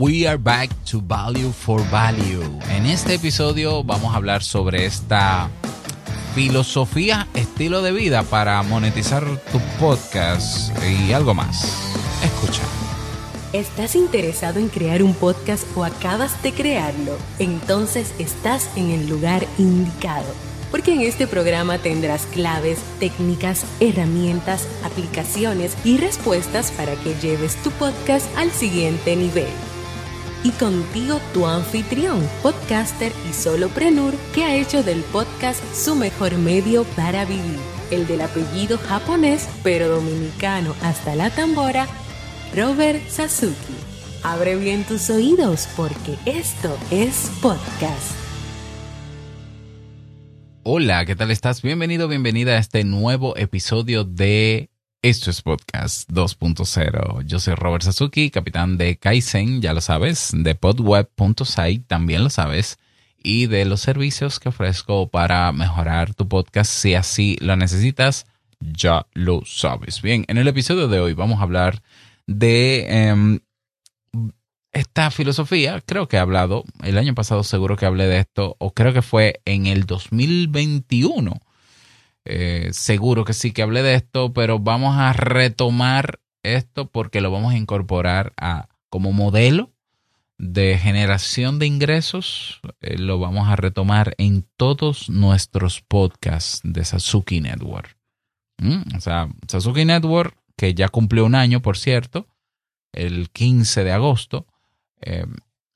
We are back to Value for Value. En este episodio vamos a hablar sobre esta filosofía, estilo de vida para monetizar tu podcast y algo más. Escucha. ¿Estás interesado en crear un podcast o acabas de crearlo? Entonces estás en el lugar indicado porque en este programa tendrás claves, técnicas, herramientas, aplicaciones y respuestas para que lleves tu podcast al siguiente nivel. Y contigo tu anfitrión, podcaster y soloprenur que ha hecho del podcast su mejor medio para vivir, el del apellido japonés pero dominicano hasta la tambora, Robert Sasuki. Abre bien tus oídos porque esto es podcast. Hola, ¿qué tal estás? Bienvenido, bienvenida a este nuevo episodio de Esto es Podcast 2.0. Yo soy Robert Sasuki, capitán de Kaizen, ya lo sabes, de podweb.site, también lo sabes, y de los servicios que ofrezco para mejorar tu podcast si así lo necesitas, ya lo sabes. Bien, en el episodio de hoy vamos a hablar de em, esta filosofía, creo que he hablado, el año pasado seguro que hablé de esto, o creo que fue en el 2021. Eh, seguro que sí que hablé de esto, pero vamos a retomar esto porque lo vamos a incorporar a, como modelo de generación de ingresos. Eh, lo vamos a retomar en todos nuestros podcasts de Sasuki Network. Mm, o sea, Sasuki Network, que ya cumplió un año, por cierto, el 15 de agosto eh,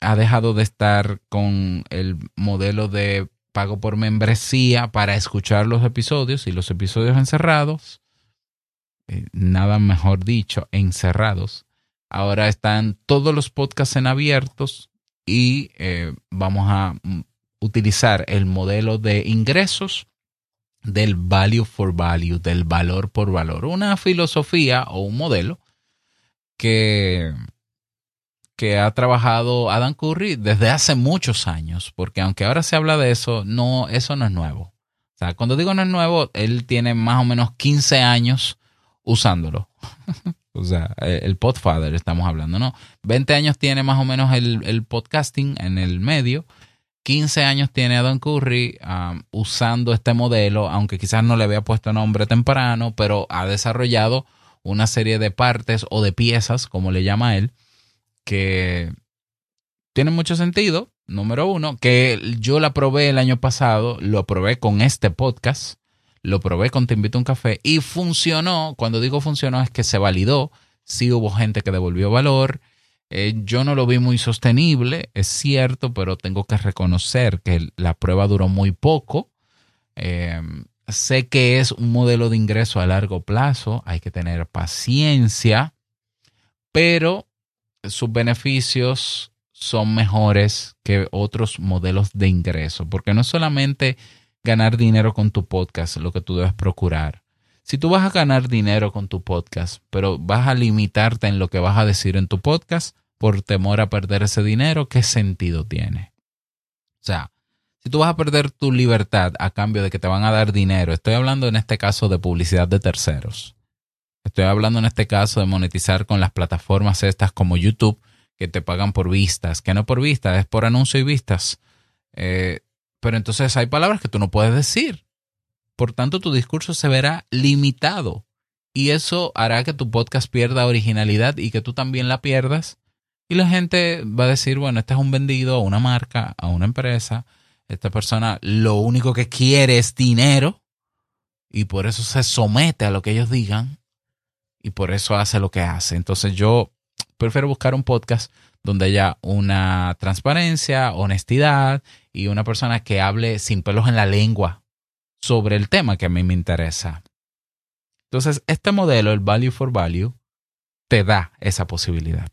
ha dejado de estar con el modelo de pago por membresía para escuchar los episodios y los episodios encerrados, eh, nada mejor dicho, encerrados. Ahora están todos los podcasts en abiertos y eh, vamos a mm, utilizar el modelo de ingresos del value for value, del valor por valor. Una filosofía o un modelo que que ha trabajado Adam Curry desde hace muchos años, porque aunque ahora se habla de eso, no, eso no es nuevo. O sea, cuando digo no es nuevo, él tiene más o menos 15 años usándolo. o sea, el Podfather estamos hablando, ¿no? 20 años tiene más o menos el, podcasting en el medio. 15 años tiene Adam Curry um, usando este modelo, aunque quizás no le había puesto nombre temprano, pero ha desarrollado una serie de partes o de piezas, como le llama él, que tiene mucho sentido. Número uno, que yo la probé el año pasado, lo probé con este podcast, lo probé con Te Invito a un Café y funcionó. Cuando digo funcionó es que se validó. Sí hubo gente que devolvió valor. Eh, yo no lo vi muy sostenible, es cierto, pero tengo que reconocer que la prueba duró muy poco. Eh, sé que es un modelo de ingreso a largo plazo, hay que tener paciencia, pero sus beneficios son mejores que otros modelos de ingreso, porque no es solamente ganar dinero con tu podcast lo que tú debes procurar. Si tú vas a ganar dinero con tu podcast, pero vas a limitarte en lo que vas a decir en tu podcast por temor a perder ese dinero, ¿qué sentido tiene? O sea, si tú vas a perder tu libertad a cambio de que te van a dar dinero, estoy hablando en este caso de publicidad de terceros. Estoy hablando en este caso de monetizar con las plataformas estas como YouTube, que te pagan por vistas, que no por vistas, es por anuncio y vistas. Eh, pero entonces hay palabras que tú no puedes decir. Por tanto, tu discurso se verá limitado. Y eso hará que tu podcast pierda originalidad y que tú también la pierdas. Y la gente va a decir, bueno, este es un vendido a una marca, a una empresa. Esta persona lo único que quiere es dinero y por eso se somete a lo que ellos digan y por eso hace lo que hace. Entonces yo prefiero buscar un podcast donde haya una transparencia, honestidad y una persona que hable sin pelos en la lengua sobre el tema que a mí me interesa. Entonces, este modelo, el value for value, te da esa posibilidad.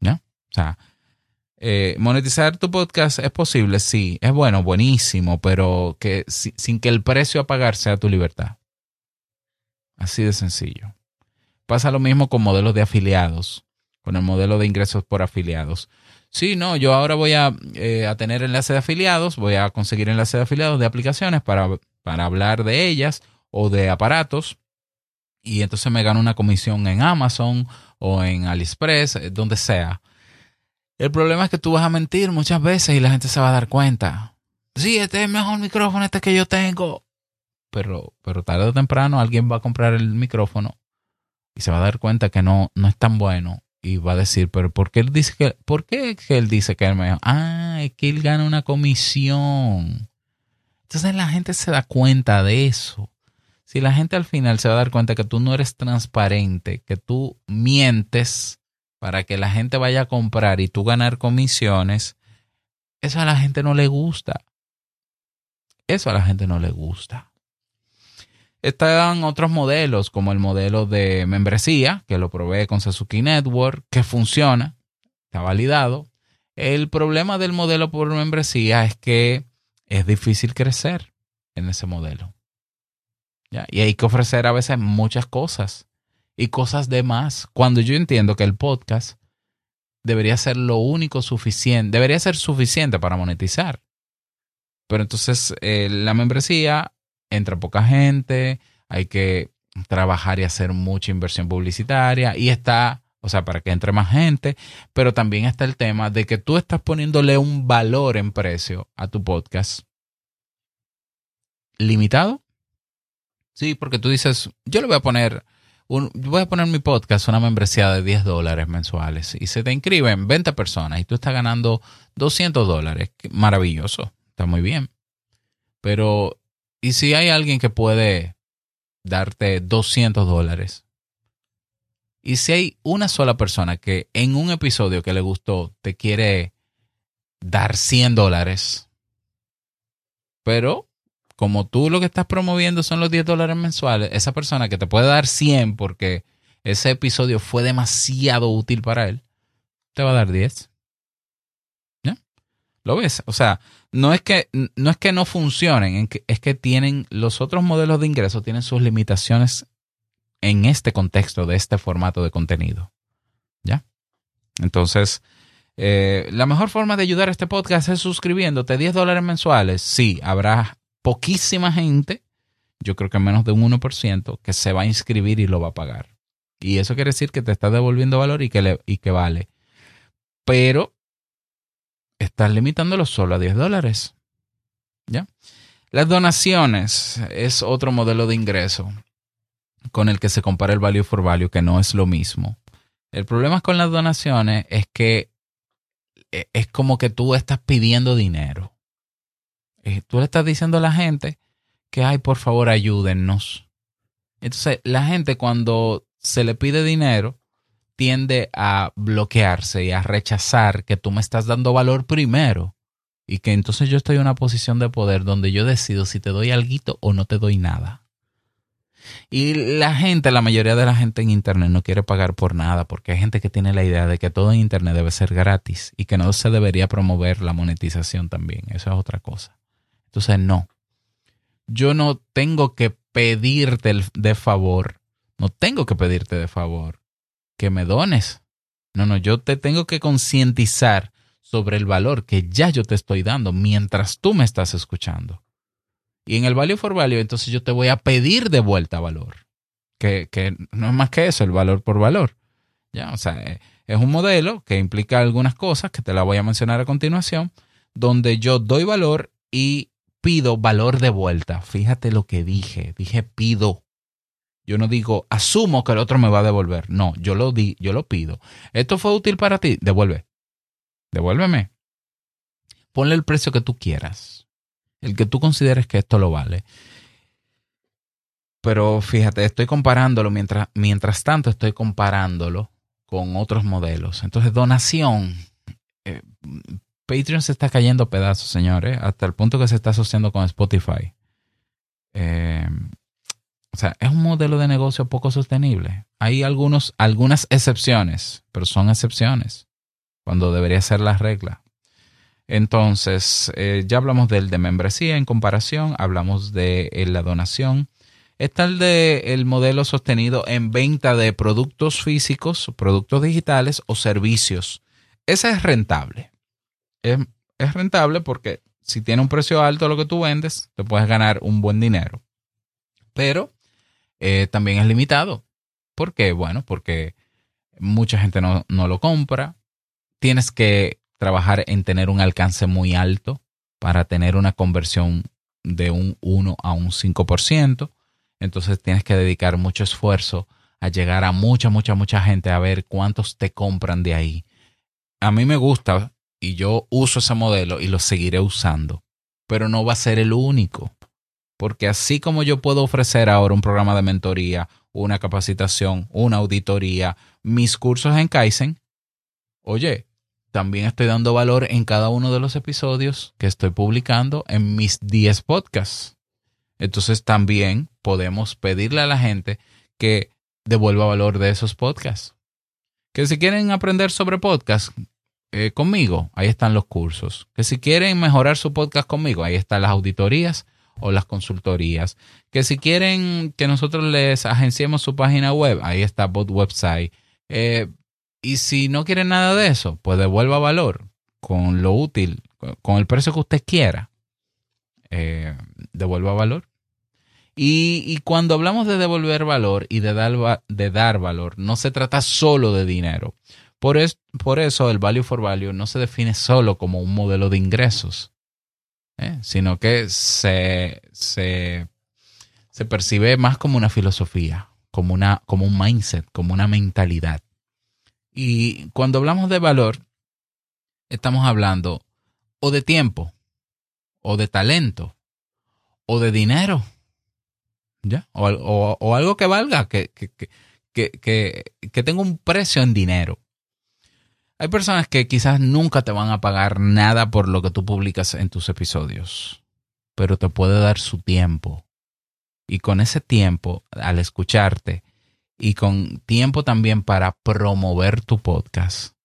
¿no? O sea, eh, monetizar tu podcast es posible, sí, es bueno, buenísimo, pero que sin que el precio a pagar sea tu libertad. Así de sencillo. Pasa lo mismo con modelos de afiliados, con el modelo de ingresos por afiliados. Sí, no, yo ahora voy a, eh, a tener enlace de afiliados, voy a conseguir enlace de afiliados de aplicaciones para, para hablar de ellas o de aparatos y entonces me gano una comisión en Amazon o en AliExpress, eh, donde sea. El problema es que tú vas a mentir muchas veces y la gente se va a dar cuenta. Sí, este es el mejor micrófono este que yo tengo. Pero, pero tarde o temprano alguien va a comprar el micrófono y se va a dar cuenta que no, no es tan bueno y va a decir, pero ¿por qué él dice que, ¿por qué él dice que es mejor? Ah, es que él gana una comisión. Entonces la gente se da cuenta de eso. Si la gente al final se va a dar cuenta que tú no eres transparente, que tú mientes para que la gente vaya a comprar y tú ganar comisiones, eso a la gente no le gusta. Eso a la gente no le gusta. Están otros modelos, como el modelo de membresía, que lo provee con Sasuke Network, que funciona, está validado. El problema del modelo por membresía es que es difícil crecer en ese modelo. Y hay que ofrecer a veces muchas cosas y cosas de más. Cuando yo entiendo que el podcast debería ser lo único suficiente, debería ser suficiente para monetizar. Pero entonces eh, la membresía entra poca gente, hay que trabajar y hacer mucha inversión publicitaria y está, o sea, para que entre más gente, pero también está el tema de que tú estás poniéndole un valor en precio a tu podcast limitado. Sí, porque tú dices, yo le voy a poner, un, voy a poner mi podcast una membresía de 10 dólares mensuales y se te inscriben 20 personas y tú estás ganando 200 dólares. Maravilloso, está muy bien. Pero, ¿y si hay alguien que puede darte 200 dólares? Y si hay una sola persona que en un episodio que le gustó te quiere dar 100 dólares, pero como tú lo que estás promoviendo son los 10 dólares mensuales, esa persona que te puede dar 100 porque ese episodio fue demasiado útil para él, te va a dar 10. ¿Ya? ¿Lo ves? O sea, no es que no, es que no funcionen, es que tienen los otros modelos de ingreso tienen sus limitaciones en este contexto de este formato de contenido. ¿Ya? Entonces, eh, la mejor forma de ayudar a este podcast es suscribiéndote 10 dólares mensuales. Sí, habrá poquísima gente, yo creo que menos de un 1%, que se va a inscribir y lo va a pagar. Y eso quiere decir que te está devolviendo valor y que, le, y que vale. Pero estás limitándolo solo a 10 dólares. ¿Ya? Las donaciones es otro modelo de ingreso con el que se compara el value for value, que no es lo mismo. El problema con las donaciones es que e, es como que tú estás pidiendo dinero. Eh, tú le estás diciendo a la gente que, ay, por favor, ayúdennos. Entonces, la gente cuando se le pide dinero, tiende a bloquearse y a rechazar que tú me estás dando valor primero y que entonces yo estoy en una posición de poder donde yo decido si te doy algo o no te doy nada. Y la gente, la mayoría de la gente en Internet no quiere pagar por nada porque hay gente que tiene la idea de que todo en Internet debe ser gratis y que no se debería promover la monetización también. Eso es otra cosa. Entonces, no. Yo no tengo que pedirte de favor, no tengo que pedirte de favor que me dones. No, no, yo te tengo que concientizar sobre el valor que ya yo te estoy dando mientras tú me estás escuchando. Y en el value for value, entonces yo te voy a pedir de vuelta valor. Que, que no es más que eso, el valor por valor. Ya, o sea, eh, es un modelo que implica algunas cosas que te la voy a mencionar a continuación, donde yo doy valor y pido valor de vuelta. Fíjate lo que dije. Dije pido. Yo no digo asumo que el otro me va a devolver. No, yo lo di, yo lo pido. Esto fue útil para ti, devuelve. Devuélveme. Ponle el precio que tú quieras. El que tú consideres que esto lo vale. Pero fíjate, estoy comparándolo mientras, mientras tanto estoy comparándolo con otros modelos. Entonces, donación. Eh, Patreon se está cayendo pedazos, señores, hasta el punto que se está asociando con Spotify. Eh, o sea, es un modelo de negocio poco sostenible. Hay algunos, algunas excepciones, pero son excepciones, cuando debería ser la regla. Entonces, eh, ya hablamos del de membresía en comparación, hablamos de eh, la donación. Está el de el modelo sostenido en venta de productos físicos, productos digitales o servicios. Ese es rentable es, rentable porque si tiene un precio alto lo que tú vendes, te puedes ganar un buen dinero. Pero eh, también es limitado. ¿Por qué? Bueno, porque mucha gente no, lo compra. tienes que trabajar en tener un alcance muy alto para tener una conversión de un 1 a un 5%. Entonces tienes que dedicar mucho esfuerzo a llegar a mucha, mucha, mucha gente a ver cuántos te compran de ahí. A mí me gusta y yo uso ese modelo y lo seguiré usando, pero no va a ser el único. Porque así como yo puedo ofrecer ahora un programa de mentoría, una capacitación, una auditoría, mis cursos en Kaizen, oye, también estoy dando valor en cada uno de los episodios que estoy publicando en mis 10 podcasts. Entonces también podemos pedirle a la gente que devuelva valor de esos podcasts. Que si quieren aprender sobre podcast eh, conmigo, ahí están los cursos. Que si quieren mejorar su podcast conmigo, ahí están las auditorías o las consultorías. Que si quieren que nosotros les agenciemos su página web, ahí está Bot Website. Eh, y si no quieren nada de eso, pues devuelva valor con lo útil, con el precio que usted quiera. Eh, devuelva valor. Y, cuando hablamos de devolver valor y de dar, de dar valor, no se trata solo de dinero. Por, por, eso el value for value no se define solo como un modelo de ingresos, ¿eh? sino que se, se, se, percibe más como una filosofía, como, una, como un mindset, como una mentalidad. Y cuando hablamos de valor, estamos hablando o de tiempo, o de talento, o de dinero ¿Ya? O, algo que valga, que, que, que, que tenga un precio en dinero. Hay personas que quizás nunca te van a pagar nada por lo que tú publicas en tus episodios, pero te puede dar su tiempo. Y con ese tiempo, al escucharte, y con tiempo también para promover tu podcast,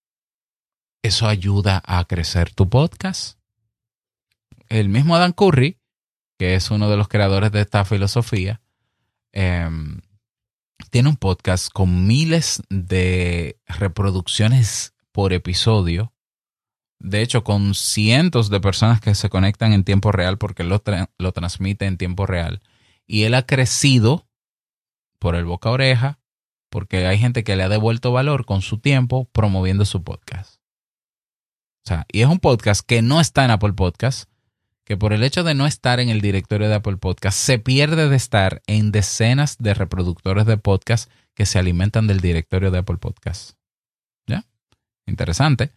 eso ayuda a crecer tu podcast. El mismo Adam Curry, que es uno de los creadores de esta filosofía, Em, tiene un podcast con miles de reproducciones por episodio. De hecho, con cientos de personas que se conectan en tiempo real porque lo, lo transmite en tiempo real. Y él ha crecido por el boca a oreja porque hay gente que le ha devuelto valor con su tiempo promoviendo su podcast. O sea, y es un podcast que no está en Apple Podcast, que por el hecho de no estar en el directorio de Apple Podcast, se pierde de estar en decenas de reproductores de podcast que se alimentan del directorio de Apple Podcast. Interesante.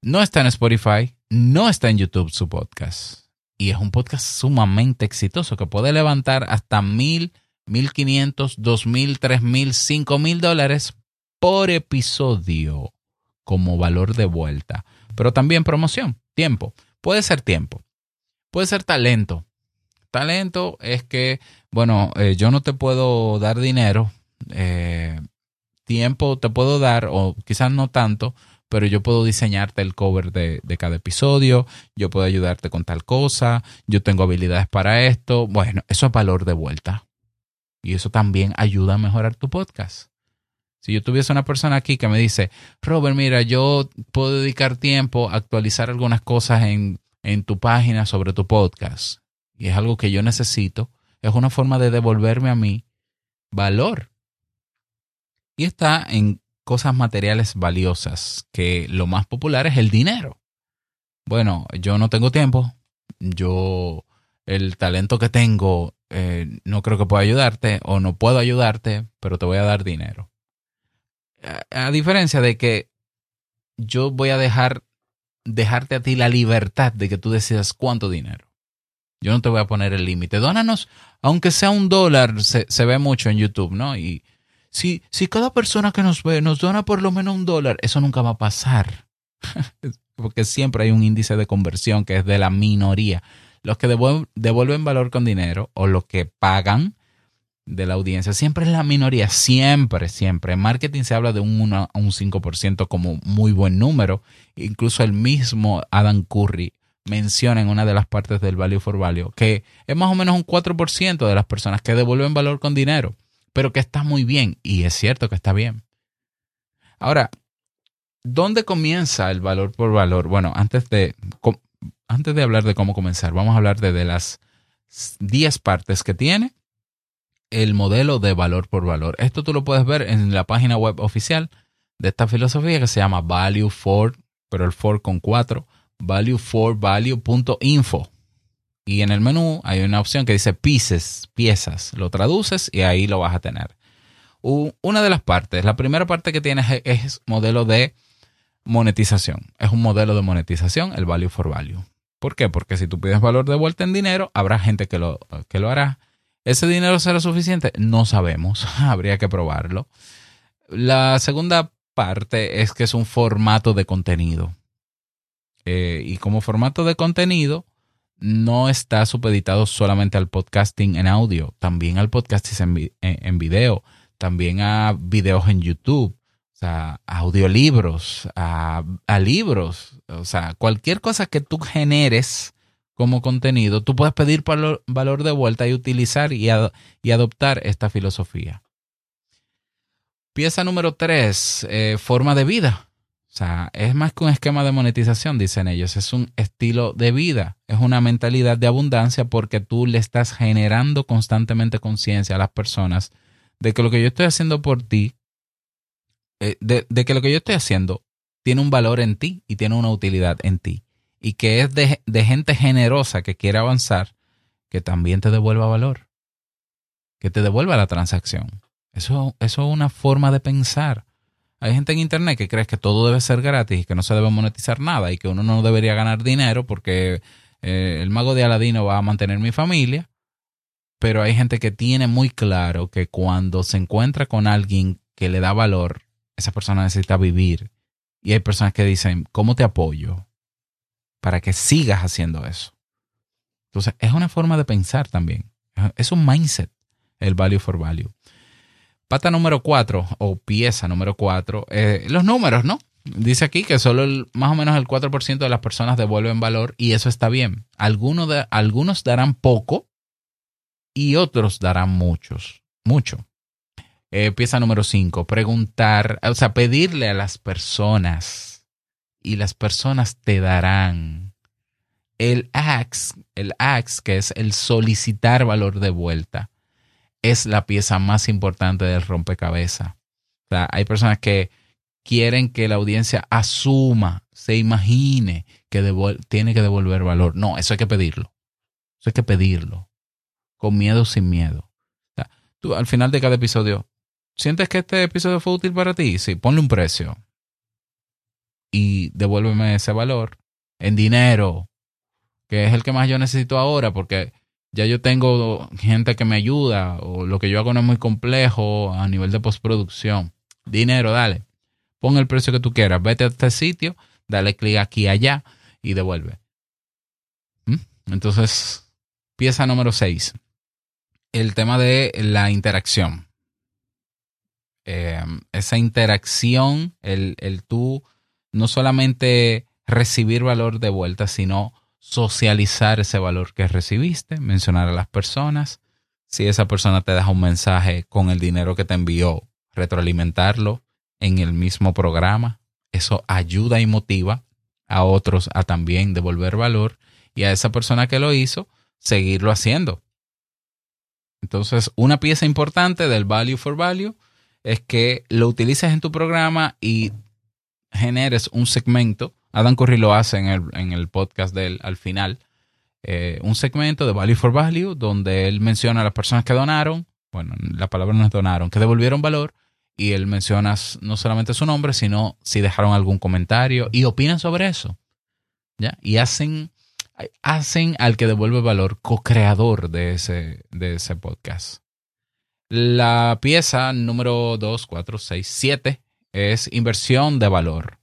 No está en Spotify, no está en YouTube su podcast. Y es un podcast sumamente exitoso que puede levantar hasta mil, mil quinientos, dos mil, tres mil, cinco mil dólares por episodio como valor de vuelta. Pero también promoción, tiempo. Puede ser tiempo. Puede ser talento. Talento es que, bueno, eh, yo no te puedo dar dinero, eh, tiempo te puedo dar, o quizás no tanto, pero yo puedo diseñarte el cover de, de, cada episodio, yo puedo ayudarte con tal cosa, yo tengo habilidades para esto. Bueno, eso es valor de vuelta. Y eso también ayuda a mejorar tu podcast. Si yo tuviese una persona aquí que me dice, Robert, mira, yo puedo dedicar tiempo a actualizar algunas cosas en en tu página sobre tu podcast y es algo que yo necesito, es una forma de devolverme a mí valor. Y está en cosas materiales valiosas, que lo más popular es el dinero. Bueno, yo no tengo tiempo, yo el talento que tengo eh, no creo que pueda ayudarte o no puedo ayudarte, pero te voy a dar dinero. a diferencia de que yo voy a dejar dejarte a ti la libertad de que tú decidas cuánto dinero. Yo no te voy a poner el límite. Dónanos, aunque sea un dólar, se, ve mucho en YouTube, ¿no? Y si, si cada persona que nos ve nos dona por lo menos un dólar, eso nunca va a pasar. Porque siempre hay un índice de conversión que es de la minoría. Los que devuelven valor con dinero o los que pagan de la audiencia. Siempre es la minoría, siempre, siempre. En marketing se habla de un 1 a un 5% como muy buen número. Incluso el mismo Adam Curry menciona en una de las partes del Value for Value que es más o menos un 4% de las personas que devuelven valor con dinero, pero que está muy bien. Y es cierto que está bien. Ahora, ¿dónde comienza el valor por valor? Bueno, antes de, antes de hablar de cómo comenzar, vamos a hablar de, las 10 partes que tiene el modelo de valor por valor. Esto tú lo puedes ver en la página web oficial de esta filosofía que se llama Value for pero el for con 4, valueforvalue.info. Y en el menú hay una opción que dice pieces, piezas. Lo traduces y ahí lo vas a tener. Una de las partes, la primera parte que tienes es modelo de monetización. Es un modelo de monetización, el value for value. ¿Por qué? Porque si tú pides valor de vuelta en dinero, habrá gente que lo, que lo hará. ¿Ese dinero será suficiente? No sabemos. Habría que probarlo. La segunda parte es que es un formato de contenido. Eh, y como formato de contenido, no está supeditado solamente al podcasting en audio, también al podcasting en, video, también a videos en YouTube, o sea, a audiolibros, a, libros, o sea, cualquier cosa que tú generes como contenido, tú puedes pedir valor, de vuelta y utilizar y, adoptar esta filosofía. Pieza número tres, eh, forma de vida. Es más que un esquema de monetización, dicen ellos, es un estilo de vida, es una mentalidad de abundancia porque tú le estás generando constantemente conciencia a las personas de que lo que yo estoy haciendo por ti, eh, de, que lo que yo estoy haciendo tiene un valor en ti y tiene una utilidad en ti. Y que es de, de gente generosa que quiere avanzar, que también te devuelva valor, que te devuelva la transacción. Eso, eso es una forma de pensar. Hay gente en Internet que cree que todo debe ser gratis y que no se debe monetizar nada y que uno no debería ganar dinero porque eh, el mago de Aladino va a mantener mi familia. Pero hay gente que tiene muy claro que cuando se encuentra con alguien que le da valor, esa persona necesita vivir. Y hay personas que dicen, ¿cómo te apoyo? Para que sigas haciendo eso. Entonces, es una forma de pensar también. Es un mindset, el value for value. Pata número cuatro, o pieza número cuatro, eh, los números, ¿no? Dice aquí que solo más o menos el 4% de las personas devuelven valor y eso está bien. Algunos, de, algunos darán poco y otros darán muchos, mucho. Eh, pieza número 5, preguntar, o sea, pedirle a las personas y las personas te darán. El ax, el ax, que es el solicitar valor de vuelta es la pieza más importante del rompecabezas. Hay personas que quieren que la audiencia asuma, se imagine que tiene que devolver valor. No, eso hay que pedirlo. Eso hay que pedirlo. Con miedo sin miedo. Tú al final de cada episodio, ¿sientes que este episodio fue útil para ti? Sí, ponle un precio. Y devuélveme ese valor en dinero, que es el que más yo necesito ahora, porque ya yo tengo gente que me ayuda o lo que yo hago no es muy complejo a nivel de postproducción. Dinero, dale. Pon el precio que tú quieras. Vete a este sitio, dale clic aquí allá y devuelve. ¿Mm? Entonces, pieza número 6. El tema de la interacción. Em, esa interacción, el, el tú no solamente recibir valor de vuelta, sino socializar ese valor que recibiste, mencionar a las personas. Si esa persona te deja un mensaje con el dinero que te envió, retroalimentarlo en el mismo programa. Eso ayuda y motiva a otros a también devolver valor y a esa persona que lo hizo, seguirlo haciendo. Entonces, una pieza importante del Value for Value es que lo utilices en tu programa y generes un segmento Adam Curry lo hace en el, podcast de él al final. Eh, un segmento de Value for Value donde él menciona a las personas que donaron, bueno, la palabra no es donaron, que devolvieron valor y él menciona no solamente su nombre, sino si dejaron algún comentario y opinan sobre eso. ¿ya? Y hacen, hacen al que devuelve valor co-creador de ese, de ese podcast. La pieza número 2, 4, 6, 7 es inversión de valor.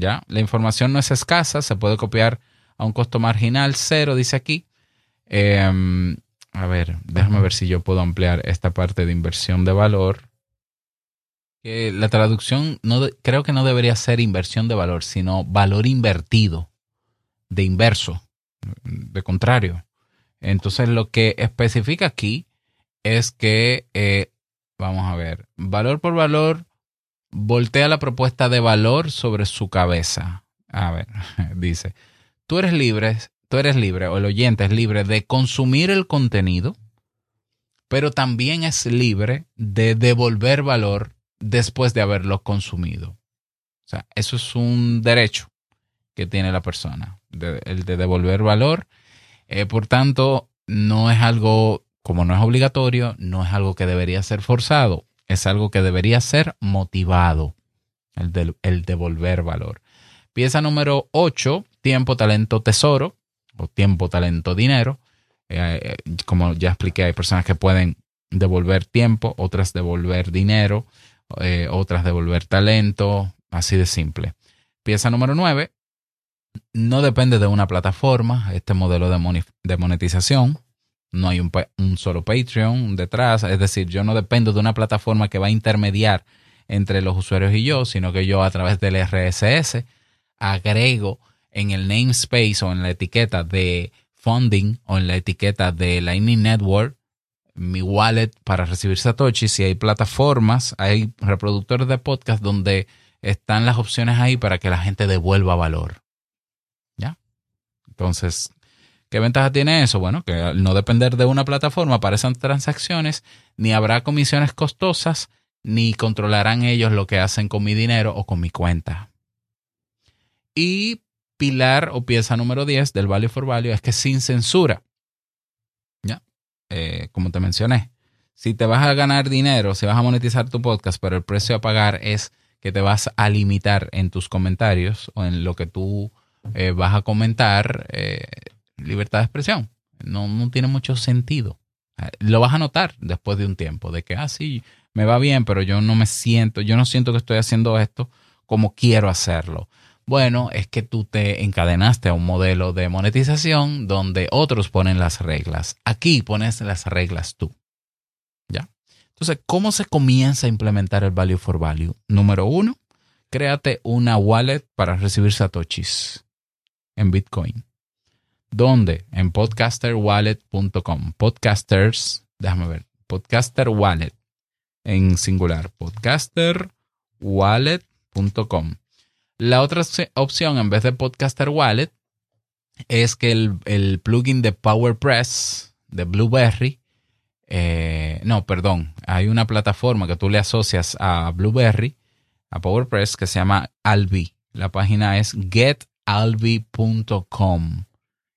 ¿Ya? La información no es escasa, se puede copiar a un costo marginal cero, dice aquí. Em, a ver, déjame ver si yo puedo ampliar esta parte de inversión de valor. la traducción no creo que no debería ser inversión de valor, sino valor invertido, de inverso, de contrario. Entonces lo que especifica aquí es que, eh, vamos a ver, valor por valor voltea la propuesta de valor sobre su cabeza. A ver, dice, tú eres libre, tú eres libre, o el oyente es libre de consumir el contenido, pero también es libre de devolver valor después de haberlo consumido. O sea, eso es un derecho. que tiene la persona, el de devolver valor. Eh, por tanto, no es algo, como no es obligatorio, no es algo que debería ser forzado, es algo que debería ser motivado, el, el devolver valor. Pieza número 8, tiempo, talento, tesoro, o tiempo, talento, dinero. Eh, eh, como ya expliqué, hay personas que pueden devolver tiempo, otras devolver dinero, eh, otras devolver talento, así de simple. Pieza número 9, no depende de una plataforma, este modelo de, monetización. No hay un, solo Patreon detrás, es decir, yo no dependo de una plataforma que va a intermediar entre los usuarios y yo, sino que yo a través del RSS agrego en el namespace o en la etiqueta de funding o en la etiqueta de Lightning Network mi wallet para recibir Satoshi. Si hay plataformas, hay reproductores de podcast donde están las opciones ahí para que la gente devuelva valor. ¿Ya? Entonces, ¿qué ventaja tiene eso? Bueno, que al no depender de una plataforma esas transacciones, ni habrá comisiones costosas, ni controlarán ellos lo que hacen con mi dinero o con mi cuenta. Y pilar o pieza número 10 del Value for Value es que sin censura. ¿Ya? Eh, como te mencioné, si te vas a ganar dinero, si vas a monetizar tu podcast, pero el precio a pagar es que te vas a limitar en tus comentarios o en lo que tú eh, vas a comentar, eh, libertad de expresión. No, no tiene mucho sentido. Lo vas a notar después de un tiempo, de que, ah, sí, me va bien, pero yo no me siento, yo no siento que estoy haciendo esto como quiero hacerlo. Bueno, es que tú te encadenaste a un modelo de monetización donde otros ponen las reglas. Aquí pones las reglas tú. ¿Ya? Entonces, ¿cómo se comienza a implementar el Value for Value? Número uno, créate una wallet para recibir satoshis en Bitcoin. ¿Dónde? En podcasterwallet.com. Podcasters, déjame ver, podcaster wallet en singular, podcasterwallet.com. La otra opción, en vez de Podcaster Wallet, es que el, plugin de PowerPress de Blueberry, eh, no, perdón, hay una plataforma que tú le asocias a Blueberry, a PowerPress, que se llama Albi. La página es getalbi.com.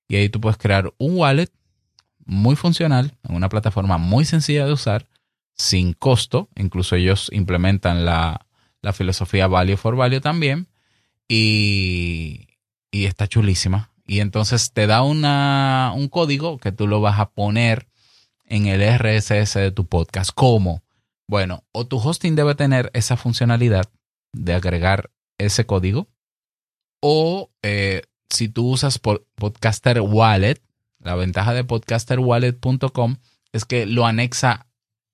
Y ahí tú puedes crear un wallet muy funcional, en una plataforma muy sencilla de usar, sin costo. Incluso ellos implementan la, la filosofía Value for Value también y, está chulísima. Y entonces te da una, un código que tú lo vas a poner en el RSS de tu podcast. ¿Cómo? Bueno, o tu hosting debe tener esa funcionalidad de agregar ese código, o eh, si tú usas Podcaster Wallet, la ventaja de podcasterwallet.com es que lo anexa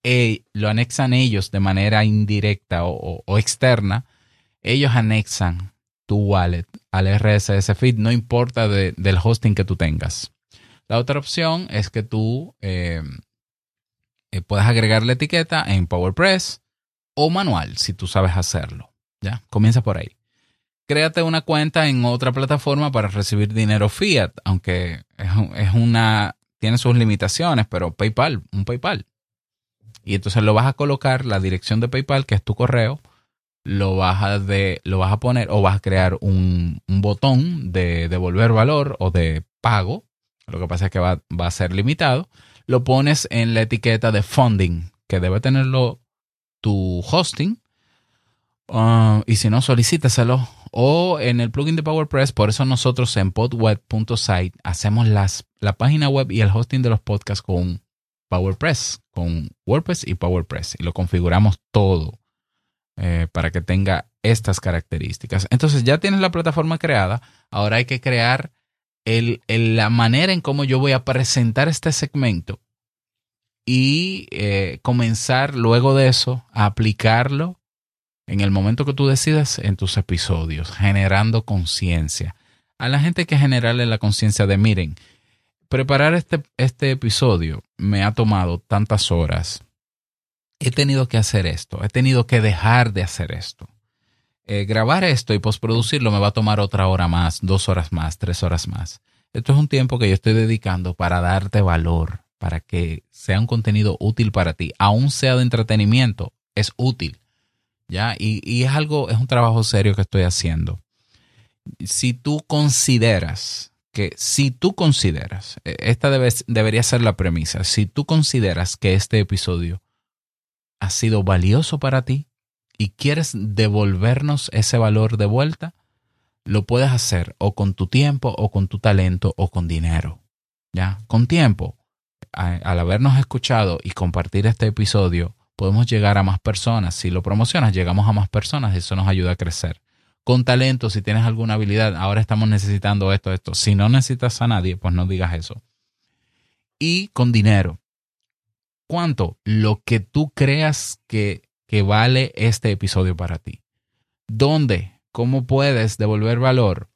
eh, lo anexan ellos de manera indirecta o, o externa. Ellos anexan tu wallet al RSS feed, no importa del hosting que tú tengas. La otra opción es que tú eh, eh, puedas agregar la etiqueta en PowerPress o manual, si tú sabes hacerlo. ¿Ya? Comienza por ahí. Créate una cuenta en otra plataforma para recibir dinero fiat, aunque es, una, tiene sus limitaciones, pero PayPal, un PayPal. Y entonces lo vas a colocar la dirección de PayPal, que es tu correo, lo vas a, de, lo vas a poner o vas a crear un, botón de devolver valor o de pago. Lo que pasa es que va, a ser limitado. Lo pones en la etiqueta de funding, que debe tenerlo tu hosting. Ah, y si no, solicítaselo. O en el plugin de PowerPress. Por eso nosotros en podweb.site hacemos las, la página web y el hosting de los podcasts con PowerPress, con WordPress y PowerPress. Y lo configuramos todo eh, para que tenga estas características. Entonces ya tienes la plataforma creada, ahora hay que crear el, la manera en cómo yo voy a presentar este segmento y eh, comenzar luego de eso a aplicarlo en el momento que tú decidas en tus episodios, generando conciencia. A la gente que generarle la conciencia de, miren, preparar este, este episodio me ha tomado tantas horas, he tenido que hacer esto, he tenido que dejar de hacer esto. Eh, grabar esto y postproducirlo me va a tomar otra hora más, dos horas más, tres horas más. Esto es un tiempo que yo estoy dedicando para darte valor, para que sea un contenido útil para ti, aún sea de entretenimiento, es útil. ¿Ya? Y, y es algo, es un trabajo serio que estoy haciendo. si tú consideras que, si tú consideras, eh, esta debe, debería ser la premisa, si tú consideras que este episodio ha sido valioso para ti y quieres devolvernos ese valor de vuelta, lo puedes hacer o con tu tiempo o con tu talento o con dinero. ¿Ya? Con tiempo, al habernos escuchado y compartir este episodio, podemos llegar a más personas. Si lo promocionas, llegamos a más personas eso nos ayuda a crecer. Con talento, si tienes alguna habilidad, ahora estamos necesitando esto, esto. Si no necesitas a nadie, pues no digas eso. Y con dinero. ¿Cuánto? Lo que tú creas que, que vale este episodio para ti. ¿Dónde? ¿Cómo puedes devolver valor?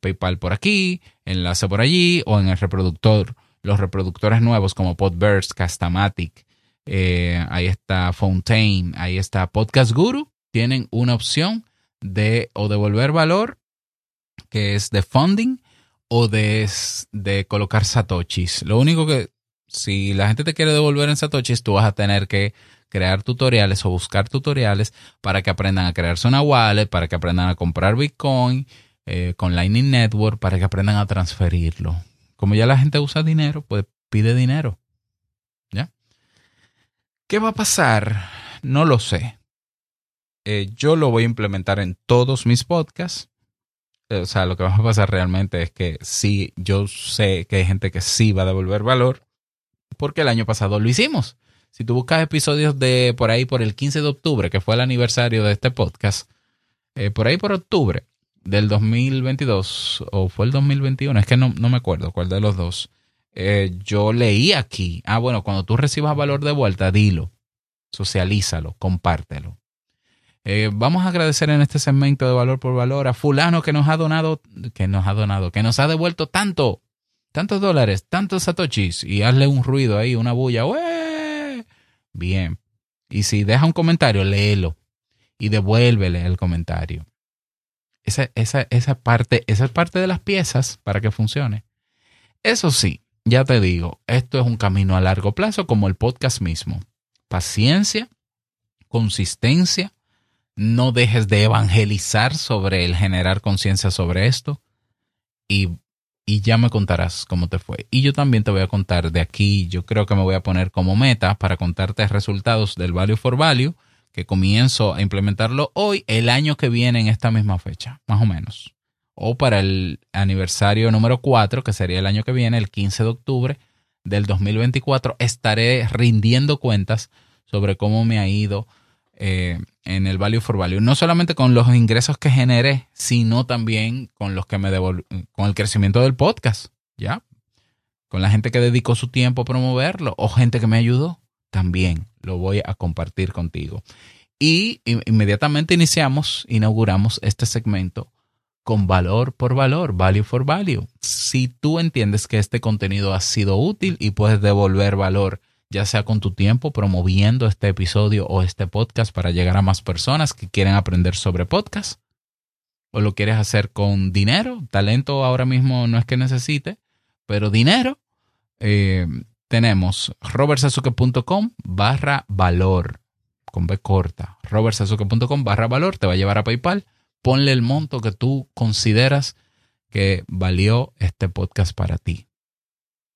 PayPal por aquí, enlace por allí o en el reproductor. Los reproductores nuevos como Podverse, Castamatic, eh, ahí está Fontaine, ahí está Podcast Guru, tienen una opción de o devolver valor, que es de funding, o de, de colocar satoshis. Lo único que, si la gente te quiere devolver en satoshis, tú vas a tener que crear tutoriales o buscar tutoriales para que aprendan a crearse una wallet, para que aprendan a comprar Bitcoin eh, con Lightning Network para que aprendan a transferirlo. Como ya la gente usa dinero, pues pide dinero. ¿Qué va a pasar? No lo sé. Eh, yo lo voy a implementar en todos mis podcasts. Eh, o sea, lo que va a pasar realmente es que sí, yo sé que hay gente que sí va a devolver valor, porque el año pasado lo hicimos. Si tú buscas episodios de por ahí por el 15 de octubre, que fue el aniversario de este podcast, por ahí por octubre, del 2022 o fue el 2021, es que no, me acuerdo cuál de los dos. Eh, yo leí aquí, ah, bueno, cuando tú recibas valor de vuelta, dilo, socialízalo, compártelo. Eh, vamos a agradecer en este segmento de valor por valor a fulano que nos ha donado, que nos ha donado, que nos ha devuelto tanto, tantos dólares, tantos satoshis y hazle un ruido ahí, una bulla. Bien. Y si deja un comentario, léelo y devuélvele el comentario esa, esa, esa, parte, esa parte de las piezas para que funcione. Eso sí, ya te digo, esto es un camino a largo plazo como el podcast mismo. Paciencia, consistencia, no dejes de evangelizar sobre el generar conciencia sobre esto y, y, ya me contarás cómo te fue. Y yo también te voy a contar de aquí, yo creo que me voy a poner como meta para contarte resultados del Value for Value que comienzo a implementarlo hoy, el año que viene en esta misma fecha, más o menos. O para el aniversario número 4, que sería el año que viene, el 15 de octubre del 2024, estaré rindiendo cuentas sobre cómo me ha ido eh, en el Value for Value. No solamente con los ingresos que generé, sino también con los que me con el crecimiento del podcast, ¿ya? Con la gente que dedicó su tiempo a promoverlo o gente que me ayudó también lo voy a compartir contigo. Y inmediatamente iniciamos, inauguramos este segmento con valor por valor, value for value. Si tú entiendes que este contenido ha sido útil y puedes devolver valor, ya sea con tu tiempo promoviendo este episodio o este podcast para llegar a más personas que quieren aprender sobre podcast, o lo quieres hacer con dinero, talento ahora mismo no es que necesite, pero dinero, eh, tenemos robertsazuke.com barra valor, con B corta, robertsazuke.com barra valor, te va a llevar a PayPal, ponle el monto que tú consideras que valió este podcast para ti.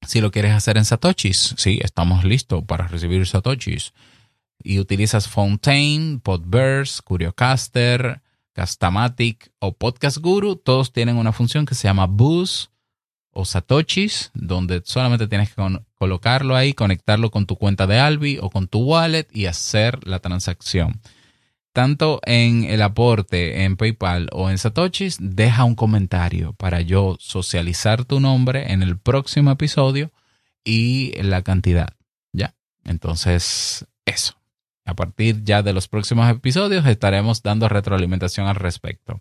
Si lo quieres hacer en Satoshis, sí, estamos listos para recibir Satoshis. Y utilizas Fontaine, Podverse, Curiocaster, Castamatic o Podcast Guru, todos tienen una función que se llama Boost o satoshis, donde solamente tienes que colocarlo ahí, conectarlo con tu cuenta de Albi o con tu wallet y hacer la transacción. Tanto en el aporte en PayPal o en satoshis, deja un comentario para yo socializar tu nombre en el próximo episodio y la cantidad. ¿Ya? Entonces, eso. A partir ya de los próximos episodios estaremos dando retroalimentación al respecto.